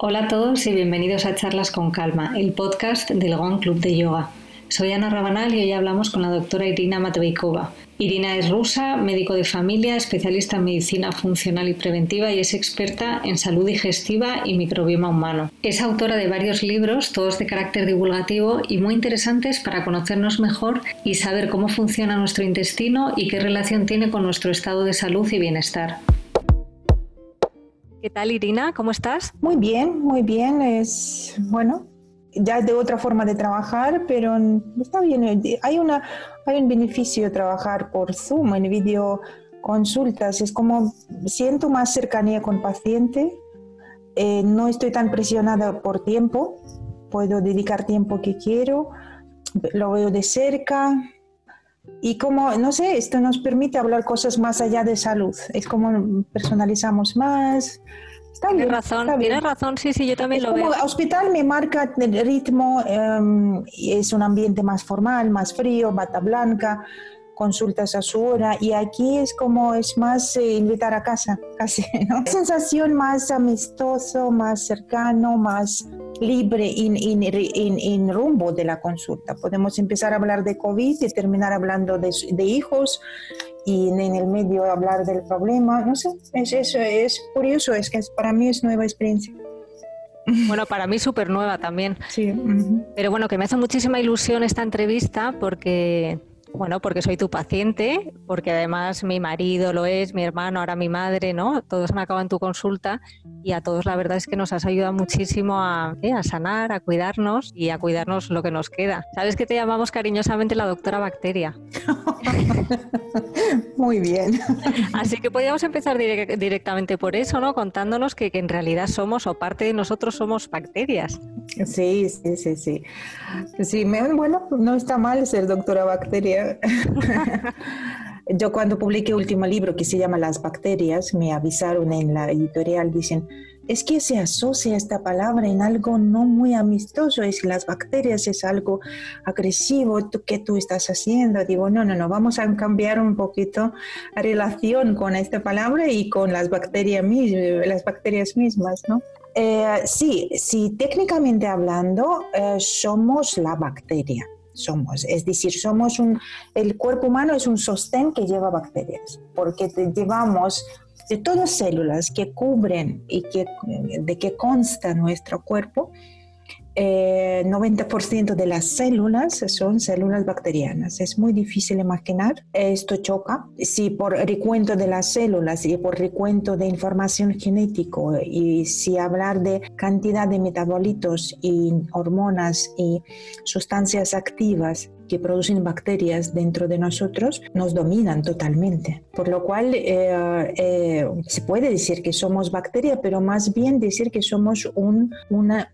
Hola a todos y bienvenidos a Charlas con Calma, el podcast del Gon Club de Yoga. Soy Ana Rabanal y hoy hablamos con la doctora Irina Matveikova. Irina es rusa, médico de familia, especialista en medicina funcional y preventiva y es experta en salud digestiva y microbioma humano. Es autora de varios libros, todos de carácter divulgativo y muy interesantes para conocernos mejor y saber cómo funciona nuestro intestino y qué relación tiene con nuestro estado de salud y bienestar. ¿Qué tal, Irina? ¿Cómo estás? Muy bien, muy bien. Es bueno, ya de otra forma de trabajar, pero está bien. Hay, una, hay un beneficio trabajar por Zoom, en video consultas. Es como siento más cercanía con paciente, eh, no estoy tan presionada por tiempo, puedo dedicar tiempo que quiero, lo veo de cerca. Y como, no sé, esto nos permite hablar cosas más allá de salud. Es como personalizamos más, tienes razón, tienes razón, sí, sí, yo también lo veo. Hospital me marca el ritmo, em, es un ambiente más formal, más frío, bata blanca, consultas a su hora y aquí es como es más eh, invitar a casa, casi, ¿no? Sensación más amistoso, más cercano, más libre en, rumbo de la consulta. Podemos empezar a hablar de COVID y terminar hablando de, de hijos y en el medio hablar del problema. No sé, es, eso es curioso, es que para mí es nueva experiencia. Bueno, para mí súper nueva también. Sí. Pero bueno, que me hace muchísima ilusión esta entrevista porque bueno, porque soy tu paciente, porque además mi marido lo es, mi hermano, ahora mi madre, ¿no? Todos han acabado en tu consulta y a todos la verdad es que nos has ayudado muchísimo a, a sanar, a cuidarnos y a cuidarnos lo que nos queda. Sabes que te llamamos cariñosamente la doctora bacteria. Muy bien. Así que podríamos empezar directamente por eso, ¿no? Contándonos que, que en realidad somos o parte de nosotros somos bacterias. Sí, sí, sí, sí. Sí, bueno, no está mal ser doctora bacteria. Yo cuando publiqué el último libro que se llama Las bacterias, me avisaron en la editorial, dicen, es que se asocia esta palabra en algo no muy amistoso, es que las bacterias es algo agresivo, ¿qué tú estás haciendo? Digo, no, no, no, vamos a cambiar un poquito la relación con esta palabra y con las bacterias, las bacterias mismas, ¿no? Eh, sí, sí, técnicamente hablando, eh, somos la bacteria. Somos, es decir, somos un, el cuerpo humano es un sostén que lleva bacterias, porque llevamos de todas células que cubren y que, de que consta nuestro cuerpo, 90% eh, de las células son células bacterianas. Es muy difícil imaginar. Esto choca. Si por recuento de las células y por recuento de información genético y si hablar de cantidad de metabolitos y hormonas y sustancias activas que producen bacterias dentro de nosotros nos dominan totalmente. Por lo cual eh, eh, se puede decir que somos bacteria, pero más bien decir que somos un, una,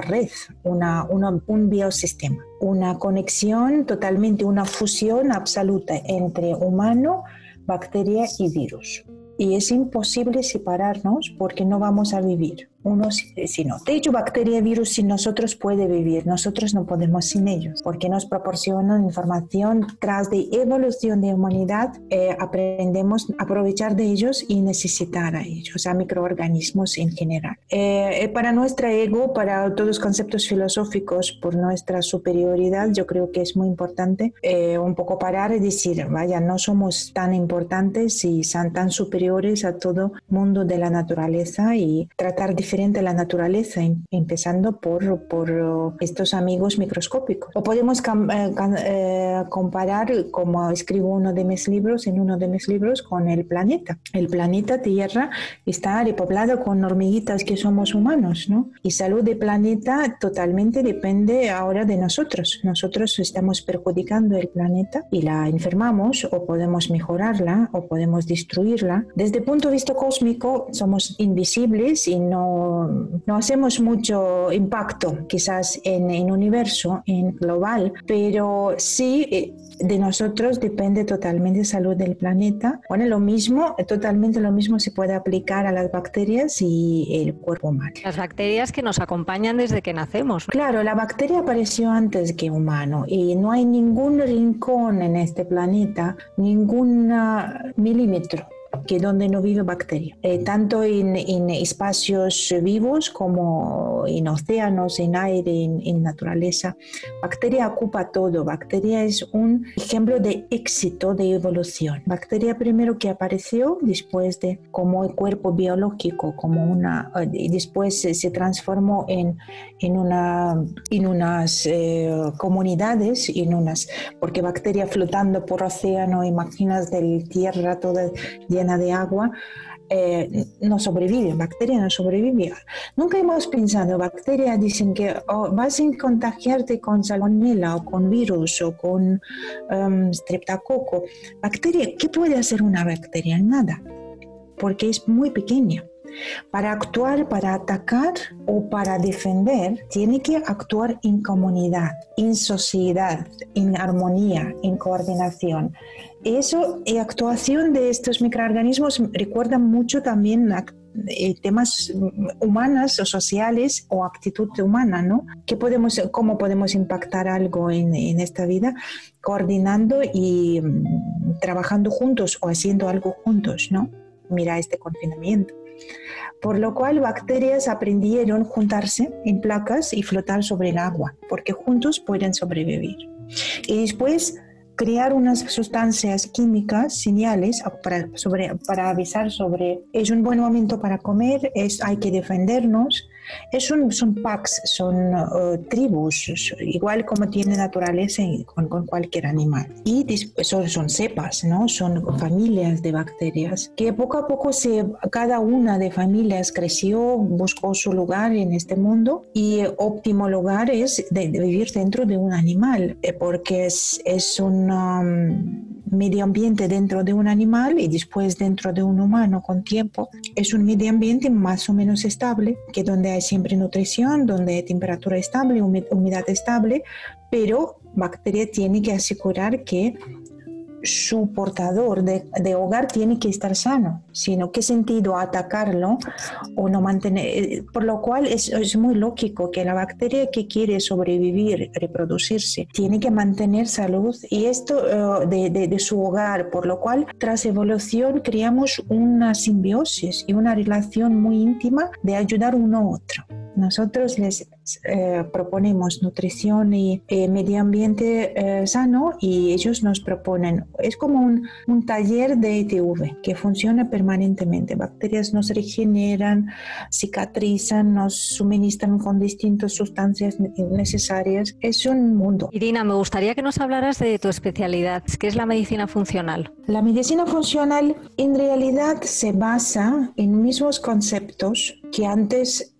red, un biosistema, una conexión totalmente, una fusión absoluta entre humano, bacteria y virus. Y es imposible separarnos porque no vamos a vivir uno si no. De hecho, bacteria virus sin nosotros puede vivir, nosotros no podemos sin ellos, porque nos proporcionan información tras de evolución de humanidad, eh, aprendemos a aprovechar de ellos y necesitar a ellos, a microorganismos en general. Eh, eh, para nuestra ego, para todos los conceptos filosóficos, por nuestra superioridad, yo creo que es muy importante un poco parar y decir, vaya, no somos tan importantes y son tan superiores a todo mundo de la naturaleza y tratar de diferente la naturaleza, empezando por, por uh, estos amigos microscópicos. O podemos eh, eh, comparar, como escribo uno de mis libros, en uno de mis libros, con el planeta. El planeta Tierra está repoblado con hormiguitas que somos humanos, ¿no? Y salud del planeta totalmente depende ahora de nosotros. Nosotros estamos perjudicando el planeta y la enfermamos o podemos mejorarla o podemos destruirla. Desde el punto de vista cósmico somos invisibles y no no, hacemos mucho impacto quizás en el universo, en global, pero sí eh, de nosotros depende totalmente la salud del planeta. Bueno, lo mismo, totalmente lo mismo se puede aplicar a las bacterias y el cuerpo humano. Las bacterias que nos acompañan desde que nacemos. Claro, la bacteria apareció antes que humano y no hay ningún rincón en este planeta, ningún milímetro que donde no vive bacteria, eh, tanto en, en, espacios vivos como en océanos, en aire, en, en, naturaleza. Bacteria ocupa todo. Bacteria es un ejemplo de éxito de evolución. Bacteria primero que apareció después de como el cuerpo biológico, como una, y después se, se transformó en, en, una, en unas eh, comunidades, en unas, porque bacteria flotando por océano, imaginas de tierra toda llena de agua, eh, no sobrevive, bacteria no sobrevive. Nunca hemos pensado, bacteria dicen que oh, vas a contagiarte con salmonella o con virus o con um, streptococo. Bacteria, ¿qué puede hacer una bacteria? Nada, porque es muy pequeña. Para actuar, para atacar o para defender, tiene que actuar en comunidad, en sociedad, en armonía, en coordinación. Eso y actuación de estos microorganismos recuerda mucho también eh, temas humanas o sociales o actitud humana, ¿no? ¿Qué podemos, ¿Cómo podemos impactar algo en, en esta vida? Coordinando y mm, trabajando juntos o haciendo algo juntos, ¿no? Mira este confinamiento por lo cual bacterias aprendieron juntarse en placas y flotar sobre el agua, porque juntos pueden sobrevivir. Y después crear unas sustancias químicas, señales, para, sobre, para avisar sobre es un buen momento para comer, es, hay que defendernos, es son packs, son uh, tribus, igual como tiene naturaleza con, con cualquier animal. Y son, son, cepas, ¿no? son familias de bacterias que poco a poco se, cada una de familias creció, buscó su lugar en este mundo y óptimo lugar es de, vivir dentro de un animal, eh, porque es, es un um, medio ambiente dentro de un animal y después dentro de un humano con tiempo. Es un medio ambiente más o menos estable, que donde hay siempre nutrición, donde hay temperatura estable, humedad estable, pero bacteria tiene que asegurar que su portador de, hogar tiene que estar sano, sino qué sentido atacarlo o no mantener, eh, por lo cual es, es, muy lógico que la bacteria que quiere sobrevivir, reproducirse, tiene que mantener salud y esto eh, de, de, su hogar, por lo cual tras evolución creamos una simbiosis y una relación muy íntima de ayudar uno a otro. Nosotros les eh, proponemos nutrición y eh, medio ambiente eh, sano y ellos nos proponen, es como un, un, taller de ETV que funciona permanentemente. Bacterias nos regeneran, cicatrizan, nos suministran con distintas sustancias necesarias. Es un mundo. Irina, me gustaría que nos hablaras de tu especialidad, que es la medicina funcional. La medicina funcional en realidad se basa en mismos conceptos que antes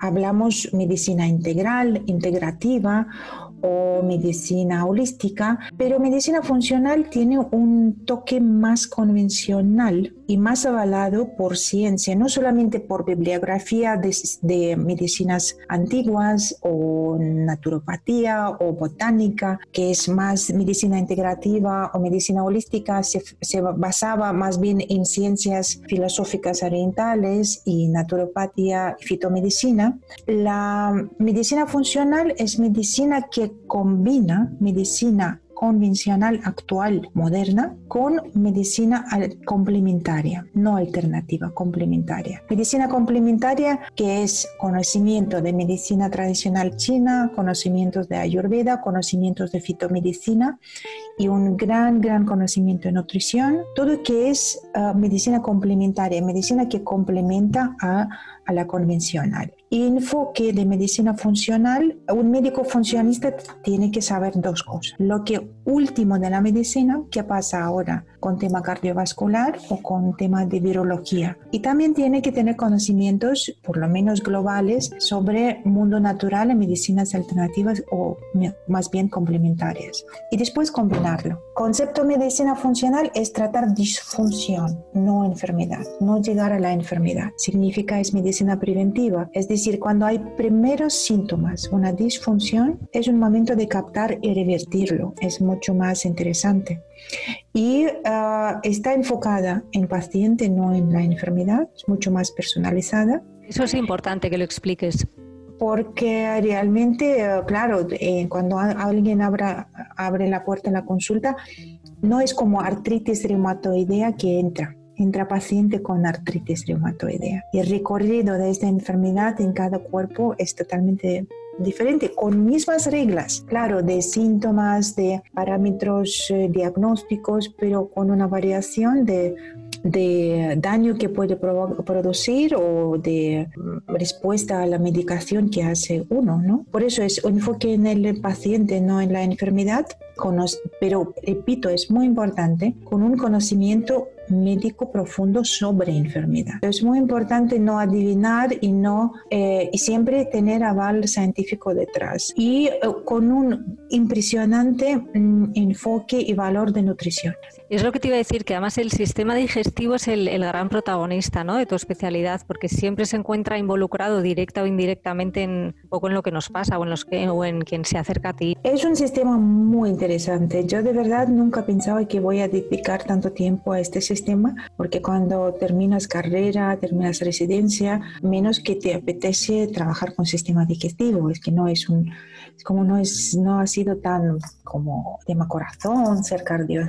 hablamos medicina integral, integrativa o medicina holística, pero medicina funcional tiene un toque más convencional y más avalado por ciencia, no solamente por bibliografía de, medicinas antiguas o naturopatía o botánica, que es más medicina integrativa o medicina holística, se, se basaba más bien en ciencias filosóficas orientales y naturopatía y fitomedicina. La medicina funcional es medicina que combina medicina convencional actual, moderna, con medicina complementaria, no alternativa, complementaria. Medicina complementaria que es conocimiento de medicina tradicional china, conocimientos de ayurveda, conocimientos de fitomedicina y un gran, gran conocimiento de nutrición, todo que es ah, medicina complementaria, medicina que complementa a, a la convencional enfoque de medicina funcional, un médico funcionista tiene que saber dos cosas. Lo que último de la medicina, que pasa ahora con tema cardiovascular o con tema de virología. Y también tiene que tener conocimientos, por lo menos globales, sobre mundo natural y medicinas alternativas o más bien complementarias. Y después combinarlo. Concepto medicina funcional es tratar disfunción, no enfermedad, no llegar a la enfermedad. Significa es medicina preventiva, es decir, decir, cuando hay primeros síntomas, una disfunción, es un momento de captar y revertirlo. Es mucho más interesante. Y ah, está enfocada en paciente, no en la enfermedad, es mucho más personalizada. Eso es importante que lo expliques porque realmente, ah, claro, eh, cuando alguien abra, abre la puerta en la consulta, no es como artritis reumatoidea que entra entra paciente con artritis reumatoidea. Y el recorrido de esta enfermedad en cada cuerpo es totalmente diferente, con mismas reglas, claro, de síntomas, de parámetros eh, diagnósticos, pero con una variación de, de daño que puede producir o de mm, respuesta a la medicación que hace uno, ¿no? Por eso es un enfoque en el paciente, no en la enfermedad, pero repito, es muy importante, con un conocimiento médico profundo sobre enfermedad. Es muy importante no adivinar y, no, eh, y siempre tener aval científico detrás y eh, con un impresionante mm, enfoque y valor de nutrición. Es lo que te iba a decir, que además el sistema digestivo es el, gran protagonista ¿no? de tu especialidad, porque siempre se encuentra involucrado directa o indirectamente en un poco en lo que nos pasa o en, los que, o en quien se acerca a ti. Es un sistema muy interesante. Yo de verdad nunca pensaba que voy a dedicar tanto tiempo a este sistema, porque cuando terminas carrera, terminas residencia, menos que te apetece trabajar con sistema digestivo, es que no es un como no, es, no ha sido tan como tema corazón, ser cardio.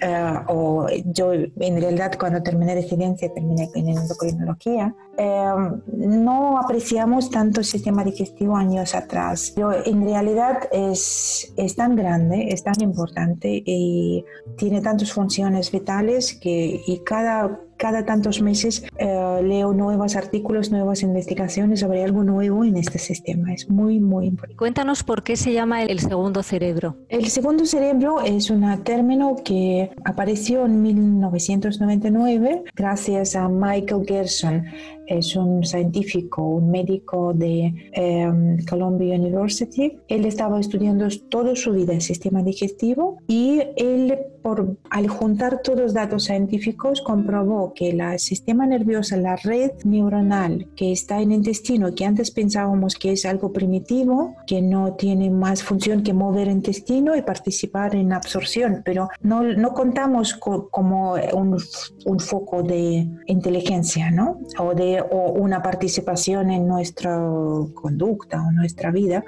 Eh, o yo en realidad cuando terminé residencia terminé en endocrinología, eh, no apreciamos tanto el sistema digestivo años atrás. Pero en realidad es, es tan grande, es tan importante y tiene tantas funciones vitales que y cada cada tantos meses eh, leo nuevos artículos, nuevas investigaciones sobre algo nuevo en este sistema. Es muy, muy importante. Cuéntanos por qué se llama el segundo cerebro. El segundo cerebro es un término que apareció en 1999 gracias a Michael Gerson es un científico, un médico de em, Columbia University. Él estaba estudiando toda su vida el sistema digestivo y él, por, al juntar todos los datos científicos, comprobó que el sistema nervioso, la red neuronal que está en el intestino, que antes pensábamos que es algo primitivo, que no tiene más función que mover el intestino y participar en absorción, pero no, no contamos como un, un foco de inteligencia, ¿no? O de o una participación en nuestra conducta o nuestra vida,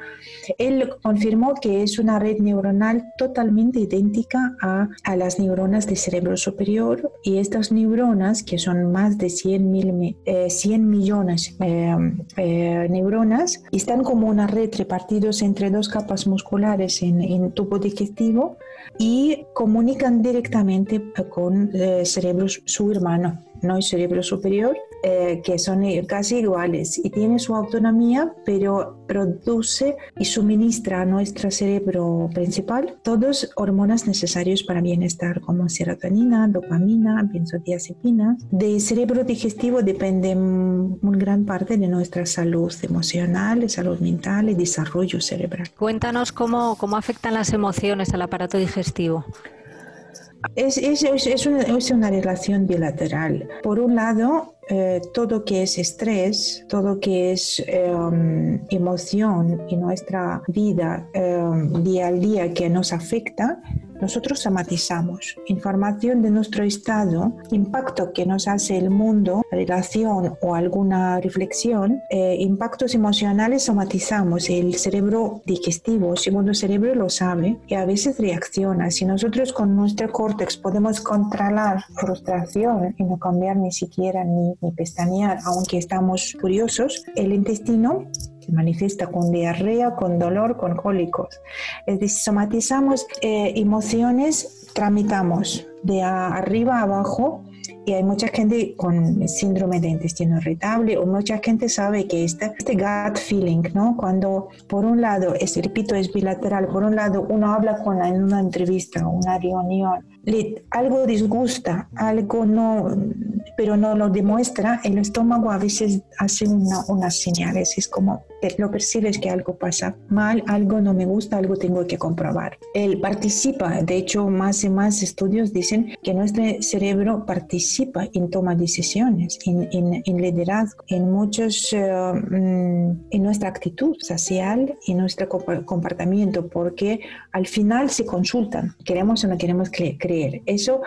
él confirmó que es una red neuronal totalmente idéntica a, a las neuronas del cerebro superior y estas neuronas, que son más de 100, mil, 100 eh, millones de eh, eh, neuronas, están como una red repartidos entre dos capas musculares en, en tubo digestivo y comunican directamente con el cerebro su hermano no el cerebro superior, eh, que son casi iguales y tiene su autonomía, pero produce y suministra a nuestro cerebro principal todos hormonas necesarios para bienestar, como serotonina, dopamina, benzodiazepinas. Del cerebro digestivo depende una gran parte de nuestra salud emocional, salud mental y desarrollo cerebral. Cuéntanos cómo, cómo afectan las emociones al aparato digestivo. Es, es, es, una, es, una, relación bilateral. Por un lado, eh, todo que es estrés, todo que es em, emoción y nuestra vida em, día al día que nos afecta, nosotros somatizamos información de nuestro estado, impacto que nos hace el mundo, relación o alguna reflexión, eh, impactos emocionales somatizamos. El cerebro digestivo, el segundo cerebro lo sabe y a veces reacciona. Si nosotros con nuestro córtex podemos controlar frustración y no cambiar ni siquiera ni, ni pestañear, aunque estamos curiosos, el intestino se manifiesta con diarrea, con dolor, con cólicos. Es decir, somatizamos eh, emociones, tramitamos de arriba a abajo y hay mucha gente con síndrome de intestino irritable o mucha gente sabe que este, este gut feeling, ¿no? Cuando por un lado, este, repito, es bilateral, por un lado uno habla con en una entrevista, una reunión, le, algo disgusta, algo no, pero no lo demuestra, el estómago a veces hace una, unas señales, es como lo percibes que algo pasa mal, algo no me gusta, algo tengo que comprobar. Él participa, de hecho más y más estudios dicen que nuestro cerebro participa en toma de decisiones, en, en, liderazgo, en muchos, eh, mm, en nuestra actitud social y nuestro comportamiento, porque al final se consultan, queremos o no queremos creer. Eso,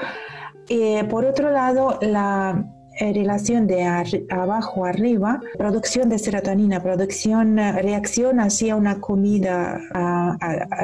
eh, por otro lado, la eh, relación de abajo arriba, producción de serotonina, producción, eh, reacción hacia una comida,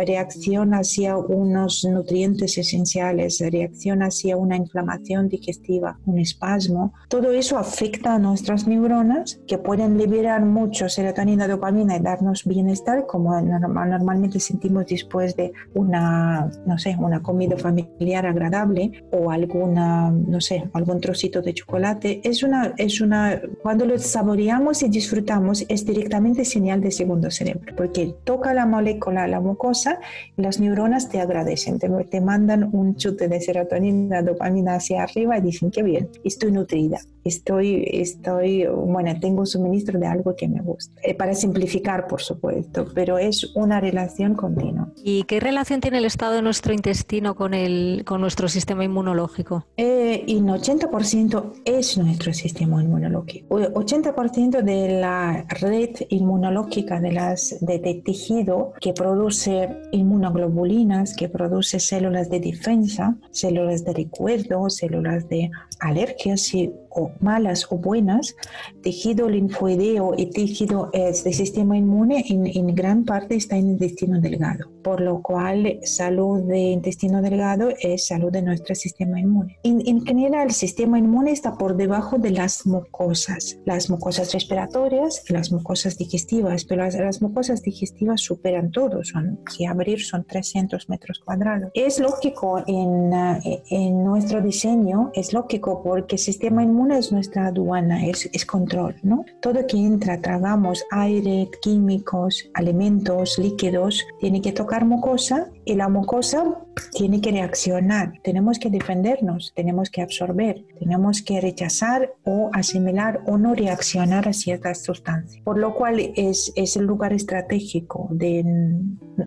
reacción hacia unos nutrientes esenciales, reacción hacia una inflamación digestiva, un espasmo. Todo eso afecta a nuestras neuronas que pueden liberar mucho serotonina, dopamina y darnos bienestar como normalmente sentimos después de una, no sé, una comida familiar agradable o alguna, no sé, algún trocito de chocolate. Es una, es una, cuando lo saboreamos y disfrutamos es directamente señal de segundo cerebro, porque toca la molécula, la mucosa, y las neuronas te agradecen, te, te mandan un chute de serotonina, dopamina hacia arriba y dicen que bien, estoy nutrida, estoy, estoy, bueno, tengo un suministro de algo que me gusta. Eh, para simplificar, por supuesto, pero es una relación continua. ¿Y qué relación tiene el estado de nuestro intestino con, el, con nuestro sistema inmunológico? Eh, en 80% es nuestro sistema inmunológico. 80% de la red inmunológica de las, de, tejido que produce inmunoglobulinas, que produce células de defensa, células de recuerdo, células de alergias y o malas o buenas, tejido linfoideo y tejido eh, del sistema inmune en, en, gran parte está en el intestino delgado, por lo cual salud de intestino delgado es salud de nuestro sistema inmune. En, en general, el sistema inmune está por debajo de las mucosas, las mucosas respiratorias y las mucosas digestivas, pero las, las mucosas digestivas superan todo, son, que abrir son 300 metros cuadrados. Es lógico en, eh, en nuestro diseño, es lógico porque el sistema inmune es nuestra aduana, es, es control, ¿no? Todo que entra, tragamos aire, químicos, alimentos, líquidos, tiene que tocar mucosa y la mucosa tiene que reaccionar. Tenemos que defendernos, tenemos que absorber, tenemos que rechazar o asimilar o no reaccionar a ciertas sustancias. Por lo cual es, es el lugar estratégico de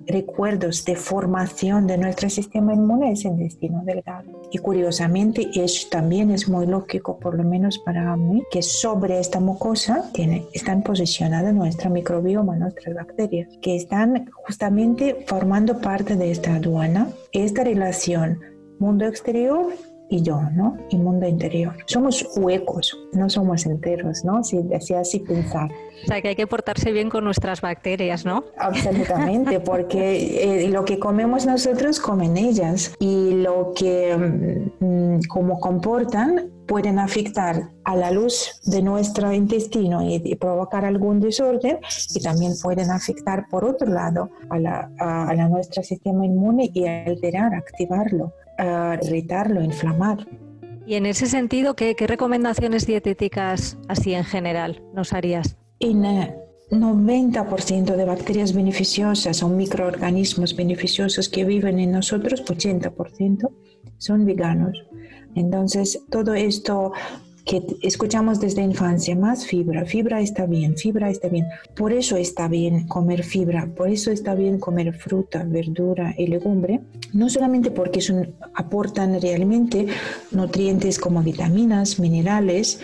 recuerdos, de formación de nuestro sistema inmune, es el intestino delgado. Y curiosamente, eso también es muy lógico, por lo menos para mí, que sobre esta mucosa tiene, están posicionadas nuestra microbioma, nuestras bacterias, que están justamente formando parte de esta aduana, esta relación mundo exterior y yo, ¿no? Y mundo interior. Somos huecos, no somos enteros, ¿no? Si, así, así pensar. O sea, que hay que portarse bien con nuestras bacterias, ¿no? Absolutamente, porque eh, lo que comemos nosotros comen ellas y lo que mm, como comportan pueden afectar a la luz de nuestro intestino y, provocar algún desorden y también pueden afectar por otro lado a, la, a, a nuestro sistema inmune y alterar, activarlo, irritarlo, inflamar. Y en ese sentido, ¿qué, qué recomendaciones dietéticas así en general nos harías? En 90% de bacterias beneficiosas o microorganismos beneficiosos que viven en nosotros, 80%, son veganos. Entonces, todo esto que escuchamos desde infancia, más fibra, fibra está bien, fibra está bien. Por eso está bien comer fibra, por eso está bien comer fruta, verdura y legumbre, no solamente porque son, aportan realmente nutrientes como vitaminas, minerales,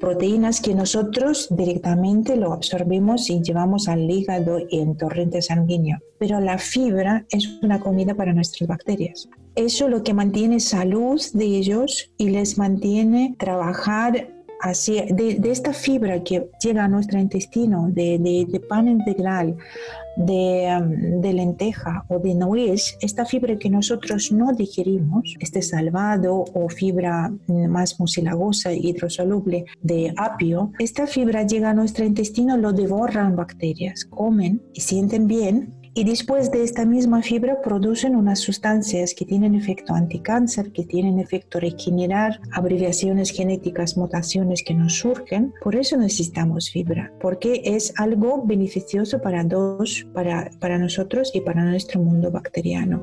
proteínas que nosotros directamente lo absorbemos y llevamos al hígado y en torrente sanguíneo, pero la fibra es una comida para nuestras bacterias eso lo que mantiene salud de ellos y les mantiene trabajar así, de, esta fibra que llega a nuestro intestino, de, pan integral, de, de, lenteja o de nuez, esta fibra que nosotros no digerimos, este salvado o fibra más mucilagosa hidrosoluble de apio, esta fibra llega a nuestro intestino, lo devoran bacterias, comen y sienten bien y después de esta misma fibra producen unas sustancias que tienen efecto anticáncer, que tienen efecto regenerar, abreviaciones genéticas, mutaciones que nos surgen. Por eso necesitamos fibra, porque es algo beneficioso para dos, para, para nosotros y para nuestro mundo bacteriano.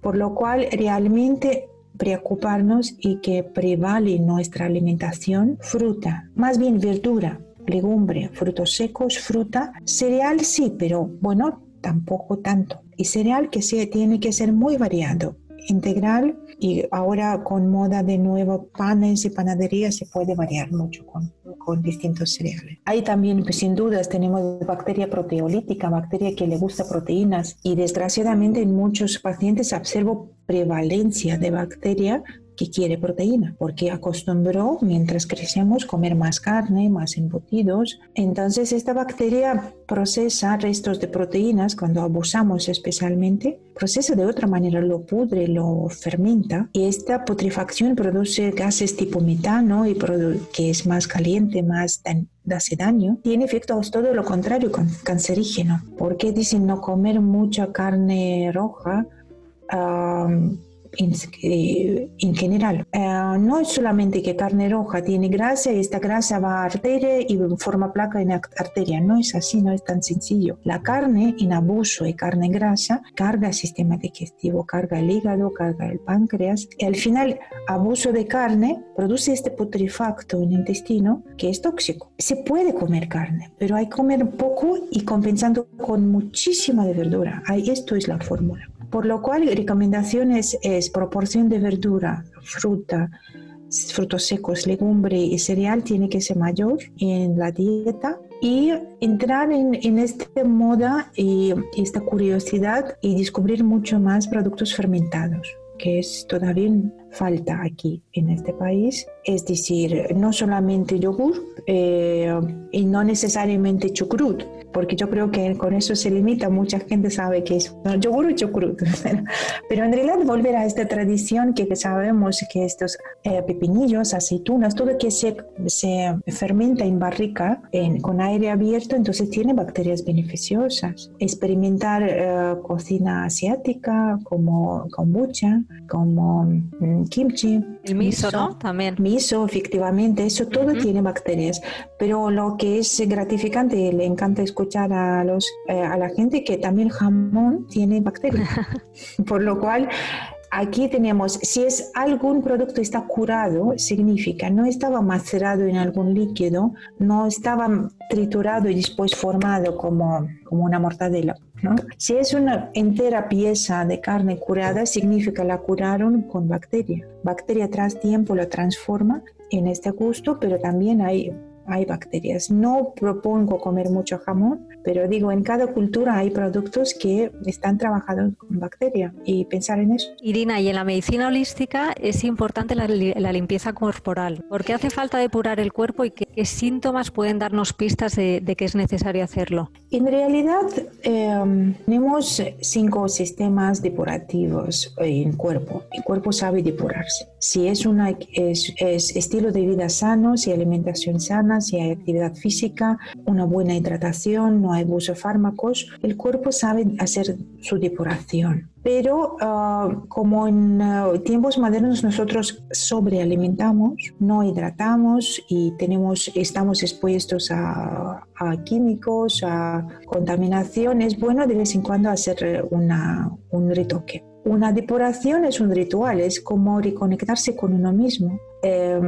Por lo cual realmente preocuparnos y que prevale nuestra alimentación fruta, más bien verdura, legumbre, frutos secos, fruta, cereal sí, pero bueno, tampoco tanto. Y cereal que se, tiene que ser muy variado, integral y ahora con moda de nuevo panes y panaderías se puede variar mucho con, con distintos cereales. Ahí también, pues, sin dudas, tenemos bacteria proteolítica, bacteria que le gusta proteínas y desgraciadamente en muchos pacientes observo prevalencia de bacteria que quiere proteína, porque acostumbró mientras crecemos comer más carne, más embutidos. Entonces esta bacteria procesa restos de proteínas cuando abusamos especialmente, procesa de otra manera, lo pudre, lo fermenta y esta putrefacción produce gases tipo metano y que es más caliente, más hace daño, tiene efectos todo lo contrario, cancerígeno. porque dicen no comer mucha carne roja? En, general. Eh, no es solamente que carne roja tiene grasa y esta grasa va a arteria y forma placa en arteria. No es así, no es tan sencillo. La carne en abuso y carne grasa carga el sistema digestivo, carga el hígado, carga el páncreas. Y al final, abuso de carne produce este putrefacto en el intestino que es tóxico. Se puede comer carne, pero hay que comer poco y compensando con muchísima de verdura. Ahí, esto es la fórmula. Por lo cual, recomendaciones es proporción de verdura, fruta, frutos secos, legumbre y cereal tiene que ser mayor en la dieta y entrar en, en esta moda y esta curiosidad y descubrir mucho más productos fermentados que es todavía falta aquí en este país. Es decir, no solamente yogur eh, y no necesariamente chucrut, porque yo creo que con eso se limita, mucha gente sabe que es yogur o chucrut, pero en realidad volver a esta tradición que sabemos que estos eh, pepinillos, aceitunas, todo que se, se fermenta en barrica con aire abierto, entonces tiene bacterias beneficiosas. Experimentar eh, cocina asiática como kombucha, como mm, kimchi. El miso, ¿no? También. Miso, efectivamente, eso todo tiene bacterias, pero lo que es gratificante, le encanta escuchar a, los, eh, a la gente que también jamón tiene bacterias. Por lo cual, aquí tenemos, si es algún producto está curado, significa no estaba macerado en algún líquido, no estaba triturado y después formado como, como una mortadela. ¿no? Si es una entera pieza de carne curada, significa la curaron con bacteria. Bacteria tras tiempo lo transforma en este gusto, pero también hay hay bacterias. No propongo comer mucho jamón, pero digo, en cada cultura hay productos que están trabajados con bacteria y pensar en eso. Irina, y en la medicina holística es importante la, limpieza corporal. ¿Por qué hace falta depurar el cuerpo y qué, síntomas pueden darnos pistas de, que es necesario hacerlo? En realidad, em, tenemos cinco sistemas depurativos en el cuerpo. El cuerpo sabe depurarse. Si es, una, es, es estilo de vida sano, si alimentación sana, si hay actividad física, una buena hidratación, no hay fármacos, el cuerpo sabe hacer su depuración. Pero ah, como en ah, tiempos modernos nosotros sobrealimentamos, no hidratamos y tenemos, estamos expuestos a, químicos, a contaminación, es bueno de vez en cuando hacer una, un retoque. Una depuración es un ritual, es como reconectarse con uno mismo. Eh,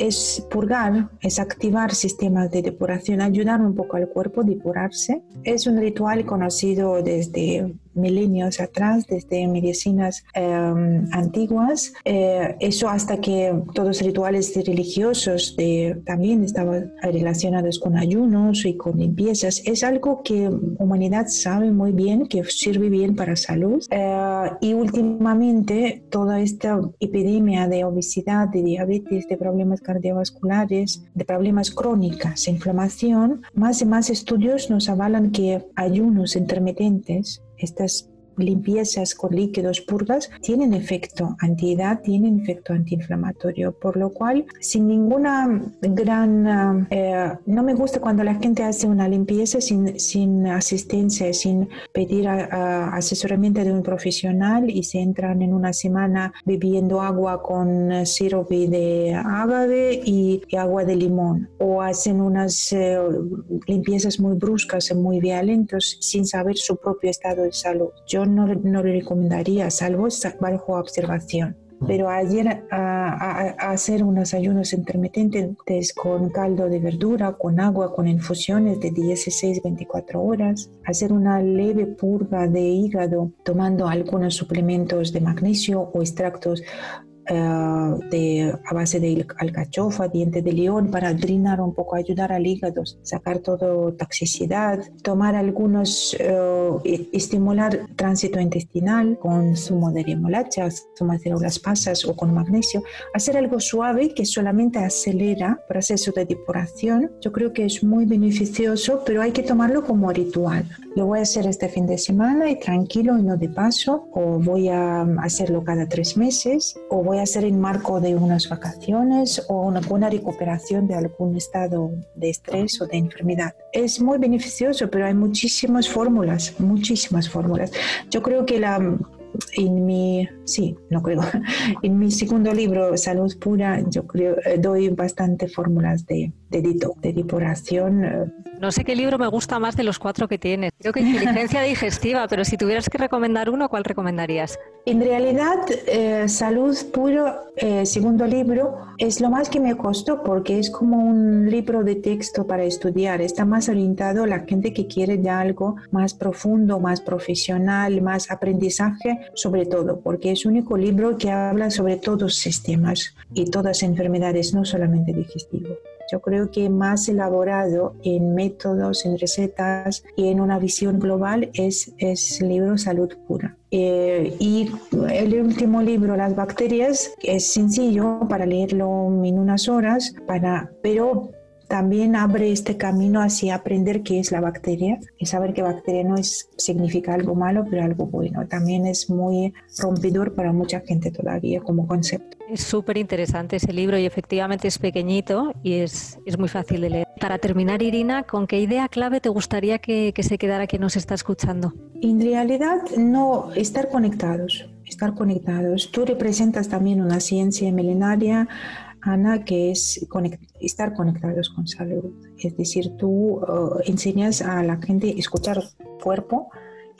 es purgar, es activar sistemas de depuración, ayudar un poco al cuerpo a depurarse. Es un ritual conocido desde milenios atrás, desde medicinas em, antiguas. Eh, eso hasta que todos los rituales religiosos de, también estaban relacionados con ayunos y con limpiezas. Es algo que humanidad sabe muy bien, que sirve bien para salud. Eh, y últimamente toda esta epidemia de obesidad, de diabetes, de problemas cardiovasculares, de problemas crónicos, inflamación, más y más estudios nos avalan que ayunos intermitentes estas limpiezas con líquidos purgas tienen efecto antiedad, tienen efecto antiinflamatorio, por lo cual sin ninguna gran... Eh, no me gusta cuando la gente hace una limpieza sin, sin asistencia, sin pedir asesoramiento de un profesional y se entran en una semana bebiendo agua con sirope de agave y, agua de limón o hacen unas eh, limpiezas muy bruscas y muy violentas sin saber su propio estado de salud. Yo no, no le recomendaría, salvo bajo observación. Pero ayer a, hacer unos ayunos intermitentes con caldo de verdura, con agua, con infusiones de 16-24 horas, hacer una leve purga de hígado tomando algunos suplementos de magnesio o extractos eh, de, a base de alcachofa, diente de león, para drenar un poco, ayudar al hígado, sacar todo toxicidad, tomar algunos, eh, estimular tránsito intestinal con zumo de remolacha, zumo de las pasas o con magnesio, hacer algo suave que solamente acelera el proceso de depuración. Yo creo que es muy beneficioso, pero hay que tomarlo como ritual. Lo voy a hacer este fin de semana y tranquilo y no de paso, o voy a hacerlo cada tres meses, o voy a hacer en marco de unas vacaciones o una buena recuperación de algún estado de estrés o de enfermedad. Es muy beneficioso, pero hay muchísimas fórmulas, muchísimas fórmulas. Yo creo que la en mi, sí, no creo, en mi segundo libro, Salud Pura, yo creo, eh, doy bastante fórmulas de, de de depuración. Eh. No sé qué libro me gusta más de los cuatro que tienes. Creo que inteligencia digestiva, pero si tuvieras que recomendar uno, ¿cuál recomendarías? En realidad, eh, Salud Pura, segundo libro, es lo más que me costó porque es como un libro de texto para estudiar. Está más orientado a la gente que quiere ya algo más profundo, más profesional, más aprendizaje sobre todo, porque es el único libro que habla sobre todos los sistemas y todas enfermedades, no solamente digestivo. Yo creo que más elaborado en métodos, en recetas y en una visión global es, es el libro Salud Pura. Eh, y el último libro, Las bacterias, es sencillo para leerlo en unas horas, para, pero también abre este camino hacia aprender qué es la bacteria y saber que bacteria no es, significa algo malo, pero algo bueno. También es muy rompedor para mucha gente todavía como concepto. Es súper interesante ese libro y efectivamente es pequeñito y es, es, muy fácil de leer. Para terminar, Irina, ¿con qué idea clave te gustaría que, que se quedara quien nos está escuchando? En realidad, no estar conectados, estar conectados. Tú representas también una ciencia milenaria Ana, que es estar conectados con salud. Es decir, tú uh, enseñas a la gente escuchar cuerpo,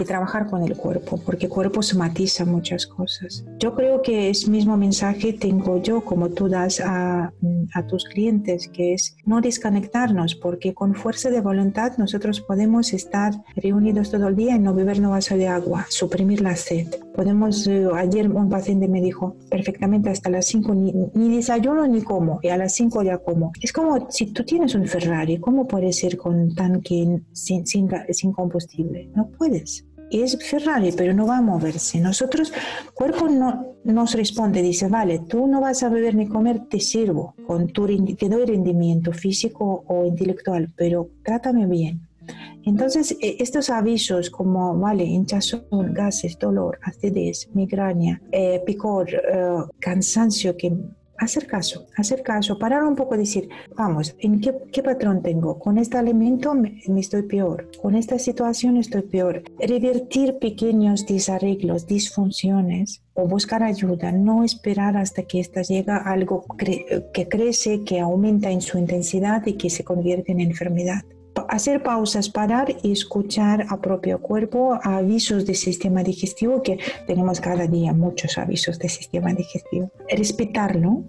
y trabajar con el cuerpo, porque cuerpo somatiza muchas cosas. Yo creo que ese mismo mensaje tengo yo, como tú das a, a tus clientes, que es no desconectarnos, porque con fuerza de voluntad nosotros podemos estar reunidos todo el día y no beber un vaso de agua, suprimir la sed. Podemos, eh, ayer un paciente me dijo perfectamente hasta las 5 ni, ni, desayuno ni como, y a las 5 ya como. Es como si tú tienes un Ferrari, ¿cómo puedes ir con tanque sin, sin, sin combustible? No puedes es Ferrari, pero no va a moverse. Nosotros, cuerpo no nos responde, dice, vale, tú no vas a beber ni comer, te sirvo, con tu, te doy rendimiento físico o intelectual, pero trátame bien. Entonces, e, estos avisos como, vale, hinchazón, gases, dolor, acidez, migraña, eh, picor, eh, cansancio que hacer caso, hacer caso, parar un poco decir, vamos, ¿en qué, patrón tengo? Con este alimento me, estoy peor, con esta situación estoy peor. Revertir pequeños desarreglos, disfunciones o buscar ayuda, no esperar hasta que esta llega algo que crece, que aumenta en su intensidad y que se convierte en enfermedad hacer pausas, parar y escuchar a propio cuerpo avisos del sistema digestivo, que tenemos cada día muchos avisos del sistema digestivo. Respetarlo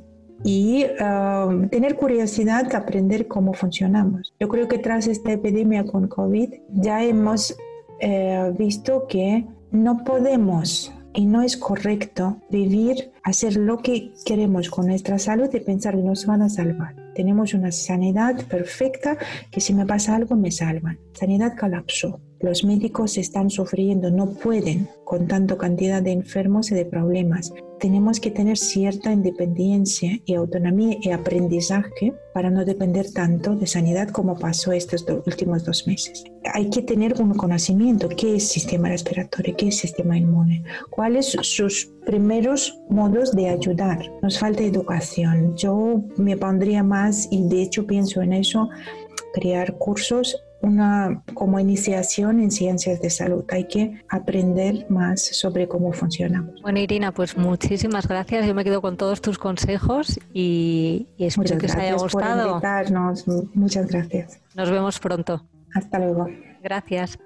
y um, tener curiosidad de aprender cómo funcionamos. Yo creo que tras esta epidemia con COVID ya hemos eh, visto que no podemos y no es correcto vivir, hacer lo que queremos con nuestra salud y pensar que nos van a salvar. Tenemos una sanidad perfecta que si me pasa algo me salvan. Sanidad colapsó. Los médicos están sufriendo, no pueden con tanta cantidad de enfermos y de problemas tenemos que tener cierta independencia y autonomía y aprendizaje para no depender tanto de sanidad como pasó estos últimos dos meses. Hay que tener un conocimiento, qué es sistema respiratorio, qué es sistema inmune, cuáles sus primeros modos de ayudar. Nos falta educación. Yo me pondría más y de hecho pienso en eso, crear cursos una como iniciación en ciencias de salud. Hay que aprender más sobre cómo funcionamos. Bueno, Irina, pues muchísimas gracias. Yo me quedo con todos tus consejos y, espero que os haya gustado. Por invitarnos. Muchas gracias. Nos vemos pronto. Hasta luego. Gracias.